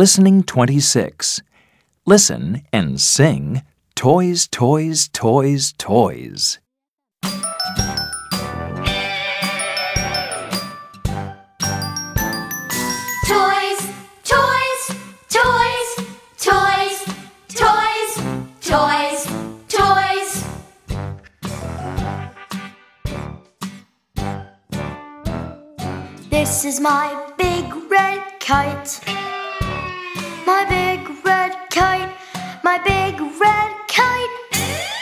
Listening 26. Listen and sing Toys, Toys, Toys, Toys. Toys, toys, toys, toys, toys, toys, toys. This is my big red kite. My big red kite. My big red kite.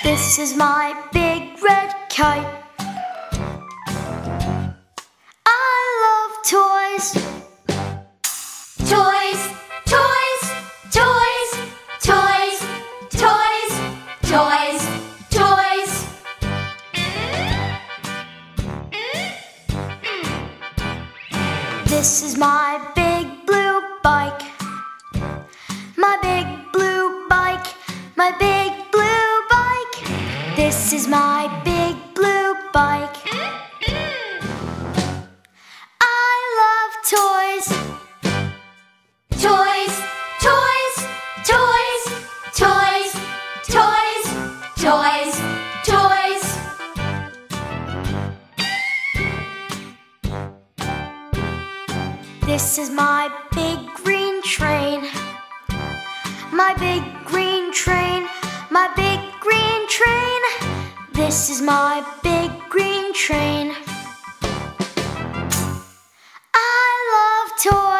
This is my big red kite. I love toys. Toys, toys, toys, toys, toys, toys, toys. This is my big blue bike. This is my big blue bike. I love toys. Toys, toys, toys, toys, toys, toys, toys. This is my big green train. My big green train. My big green train. This is my big green train. I love toys.